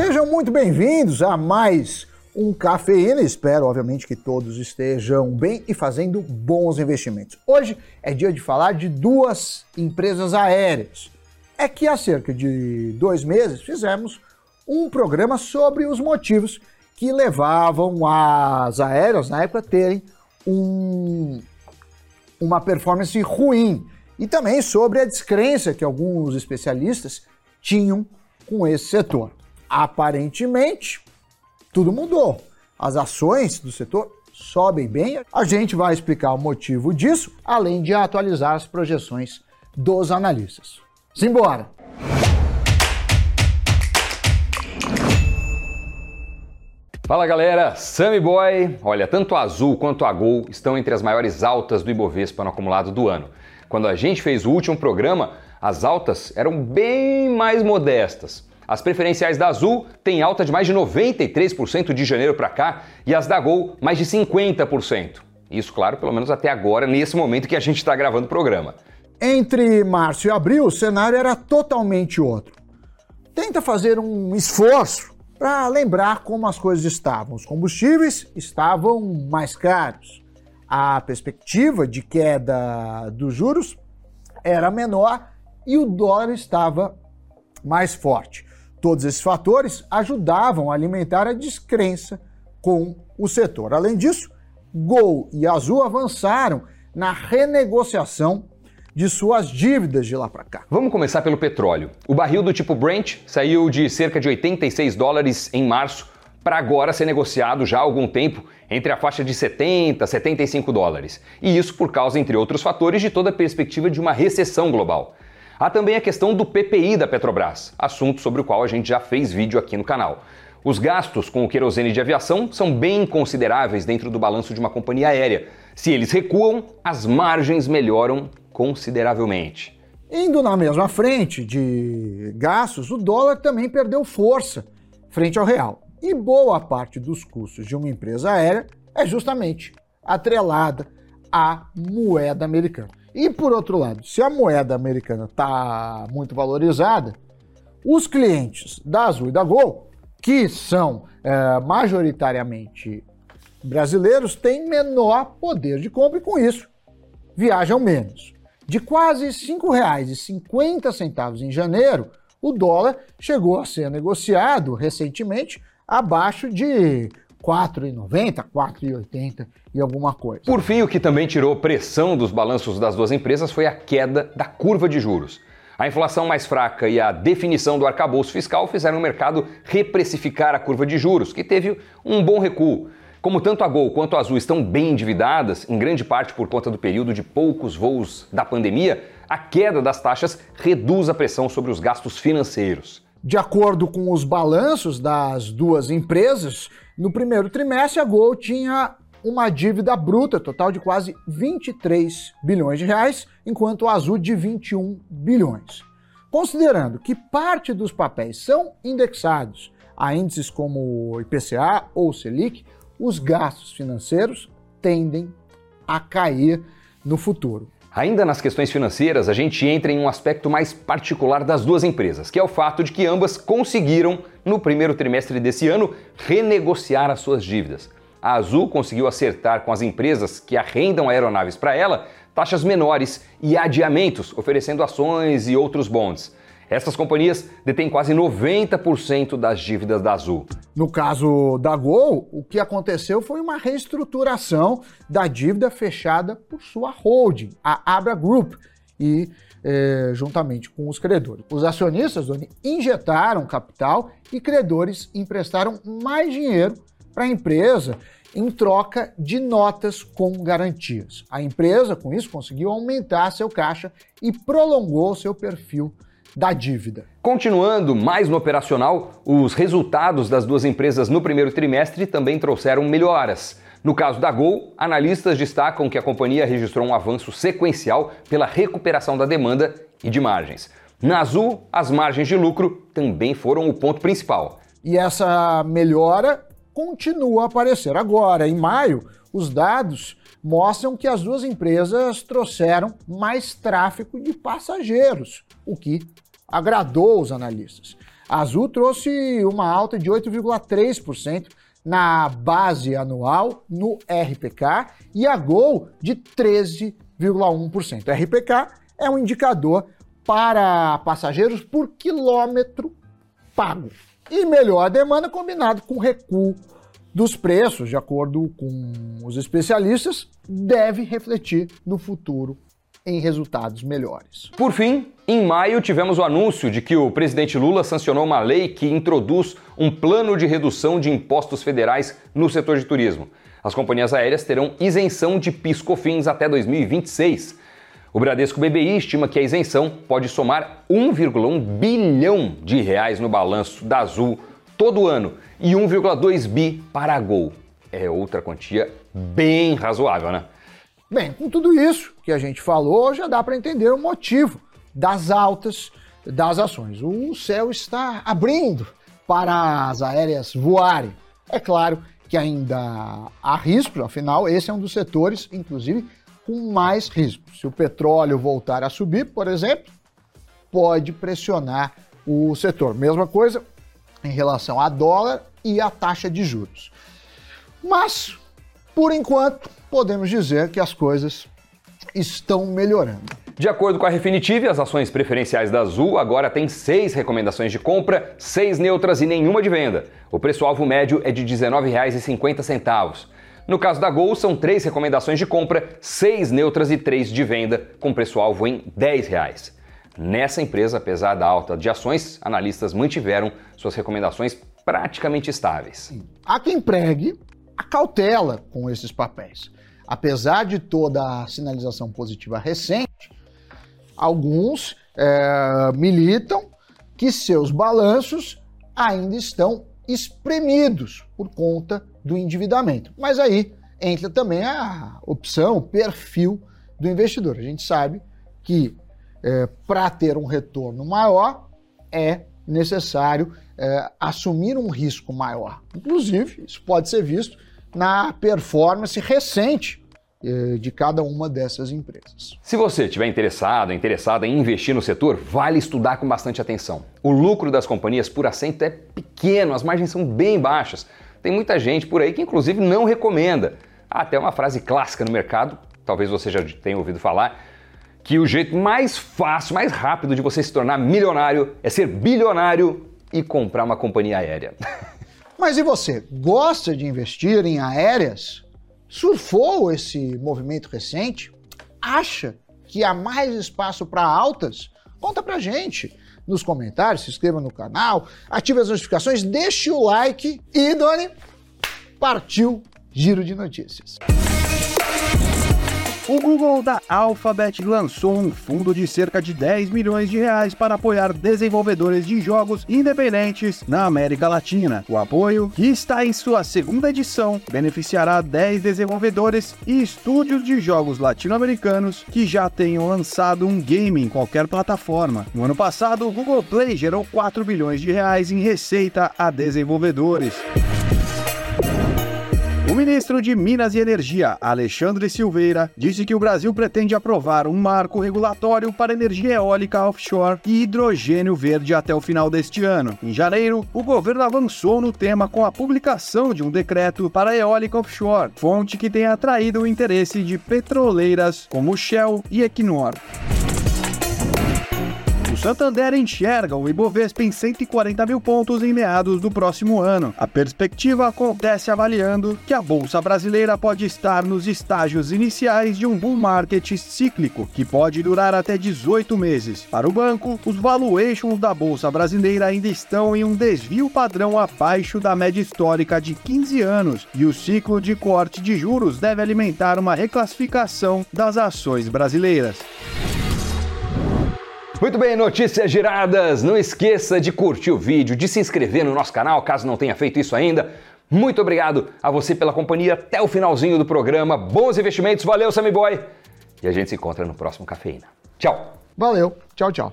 Sejam muito bem-vindos a mais um Cafeína. Espero, obviamente, que todos estejam bem e fazendo bons investimentos. Hoje é dia de falar de duas empresas aéreas. É que há cerca de dois meses fizemos um programa sobre os motivos que levavam as aéreas na época a terem um, uma performance ruim e também sobre a descrença que alguns especialistas tinham com esse setor. Aparentemente, tudo mudou. As ações do setor sobem bem. A gente vai explicar o motivo disso, além de atualizar as projeções dos analistas. Simbora! Fala galera, Sammy Boy. Olha, tanto a Azul quanto a Gol estão entre as maiores altas do Ibovespa no acumulado do ano. Quando a gente fez o último programa, as altas eram bem mais modestas. As preferenciais da Azul têm alta de mais de 93% de janeiro para cá e as da Gol mais de 50%. Isso, claro, pelo menos até agora, nesse momento que a gente está gravando o programa. Entre março e abril, o cenário era totalmente outro. Tenta fazer um esforço para lembrar como as coisas estavam. Os combustíveis estavam mais caros. A perspectiva de queda dos juros era menor e o dólar estava mais forte. Todos esses fatores ajudavam a alimentar a descrença com o setor. Além disso, Gol e Azul avançaram na renegociação de suas dívidas de lá para cá. Vamos começar pelo petróleo. O barril do tipo Brent saiu de cerca de 86 dólares em março para agora ser negociado já há algum tempo entre a faixa de 70 a 75 dólares. E isso por causa, entre outros fatores, de toda a perspectiva de uma recessão global. Há também a questão do PPI da Petrobras, assunto sobre o qual a gente já fez vídeo aqui no canal. Os gastos com o querosene de aviação são bem consideráveis dentro do balanço de uma companhia aérea. Se eles recuam, as margens melhoram consideravelmente. Indo na mesma frente de gastos, o dólar também perdeu força frente ao real. E boa parte dos custos de uma empresa aérea é justamente atrelada à moeda americana. E por outro lado, se a moeda americana está muito valorizada, os clientes da Azul e da Gol, que são é, majoritariamente brasileiros, têm menor poder de compra e com isso viajam menos. De quase R$ 5,50 em janeiro, o dólar chegou a ser negociado recentemente abaixo de 4,90, 4,80 e alguma coisa. Por fim, o que também tirou pressão dos balanços das duas empresas foi a queda da curva de juros. A inflação mais fraca e a definição do arcabouço fiscal fizeram o mercado reprecificar a curva de juros, que teve um bom recuo. Como tanto a Gol quanto a Azul estão bem endividadas, em grande parte por conta do período de poucos voos da pandemia, a queda das taxas reduz a pressão sobre os gastos financeiros. De acordo com os balanços das duas empresas, no primeiro trimestre a Gol tinha uma dívida bruta total de quase 23 bilhões de reais, enquanto a Azul de 21 bilhões. Considerando que parte dos papéis são indexados a índices como o IPCA ou Selic, os gastos financeiros tendem a cair no futuro. Ainda nas questões financeiras, a gente entra em um aspecto mais particular das duas empresas, que é o fato de que ambas conseguiram, no primeiro trimestre desse ano, renegociar as suas dívidas. A Azul conseguiu acertar com as empresas que arrendam aeronaves para ela taxas menores e adiamentos, oferecendo ações e outros bonds. Essas companhias detêm quase 90% das dívidas da Azul. No caso da Gol, o que aconteceu foi uma reestruturação da dívida fechada por sua holding, a Abra Group, e eh, juntamente com os credores. Os acionistas Doni, injetaram capital e credores emprestaram mais dinheiro para a empresa em troca de notas com garantias. A empresa, com isso, conseguiu aumentar seu caixa e prolongou seu perfil da dívida. Continuando mais no operacional, os resultados das duas empresas no primeiro trimestre também trouxeram melhoras. No caso da Gol, analistas destacam que a companhia registrou um avanço sequencial pela recuperação da demanda e de margens. Na Azul, as margens de lucro também foram o ponto principal. E essa melhora continua a aparecer. Agora, em maio, os dados mostram que as duas empresas trouxeram mais tráfego de passageiros, o que agradou os analistas. A Azul trouxe uma alta de 8,3% na base anual no RPK e a Gol de 13,1%. RPK é um indicador para passageiros por quilômetro pago. E melhor demanda combinado com recuo dos preços, de acordo com os especialistas, deve refletir no futuro em resultados melhores. Por fim, em maio tivemos o anúncio de que o presidente Lula sancionou uma lei que introduz um plano de redução de impostos federais no setor de turismo. As companhias aéreas terão isenção de piscofins até 2026. O Bradesco BBI estima que a isenção pode somar 1,1 bilhão de reais no balanço da Azul todo ano e 1,2 bi para a Gol. É outra quantia bem razoável, né? Bem, com tudo isso que a gente falou, já dá para entender o motivo das altas das ações. O céu está abrindo para as aéreas voarem. É claro que ainda há riscos, afinal, esse é um dos setores, inclusive, com mais risco. Se o petróleo voltar a subir, por exemplo, pode pressionar o setor. Mesma coisa em relação a dólar e a taxa de juros. Mas, por enquanto, podemos dizer que as coisas estão melhorando. De acordo com a Refinitiv, as ações preferenciais da Azul agora têm seis recomendações de compra, seis neutras e nenhuma de venda. O preço-alvo médio é de R$ 19,50. No caso da Gol, são três recomendações de compra, seis neutras e três de venda, com preço-alvo em 10 reais. Nessa empresa, apesar da alta de ações, analistas mantiveram suas recomendações praticamente estáveis. Há quem pregue a cautela com esses papéis. Apesar de toda a sinalização positiva recente, alguns é, militam que seus balanços ainda estão espremidos por conta do endividamento. Mas aí entra também a opção, o perfil do investidor. A gente sabe que é, para ter um retorno maior é necessário é, assumir um risco maior. Inclusive, isso pode ser visto na performance recente é, de cada uma dessas empresas. Se você estiver interessado, interessada em investir no setor, vale estudar com bastante atenção. O lucro das companhias por assento é pequeno, as margens são bem baixas. Tem muita gente por aí que inclusive não recomenda. Há até uma frase clássica no mercado, talvez você já tenha ouvido falar, que o jeito mais fácil, mais rápido de você se tornar milionário é ser bilionário e comprar uma companhia aérea. Mas e você? Gosta de investir em aéreas? Surfou esse movimento recente? Acha que há mais espaço para altas? Conta pra gente nos comentários, se inscreva no canal, ative as notificações, deixe o like e, Doni, partiu Giro de Notícias. O Google da Alphabet lançou um fundo de cerca de 10 milhões de reais para apoiar desenvolvedores de jogos independentes na América Latina. O apoio, que está em sua segunda edição, beneficiará 10 desenvolvedores e estúdios de jogos latino-americanos que já tenham lançado um game em qualquer plataforma. No ano passado, o Google Play gerou 4 bilhões de reais em receita a desenvolvedores. Ministro de Minas e Energia, Alexandre Silveira, disse que o Brasil pretende aprovar um marco regulatório para energia eólica offshore e hidrogênio verde até o final deste ano. Em janeiro, o governo avançou no tema com a publicação de um decreto para a eólica offshore, fonte que tem atraído o interesse de petroleiras como Shell e Equinor. Santander enxerga o Ibovespa em 140 mil pontos em meados do próximo ano. A perspectiva acontece avaliando que a Bolsa Brasileira pode estar nos estágios iniciais de um bull market cíclico, que pode durar até 18 meses. Para o banco, os valuations da Bolsa Brasileira ainda estão em um desvio padrão abaixo da média histórica de 15 anos, e o ciclo de corte de juros deve alimentar uma reclassificação das ações brasileiras. Muito bem, notícias giradas. Não esqueça de curtir o vídeo, de se inscrever no nosso canal, caso não tenha feito isso ainda. Muito obrigado a você pela companhia até o finalzinho do programa. Bons investimentos, valeu, Sammy Boy. E a gente se encontra no próximo Cafeína. Tchau. Valeu, tchau, tchau.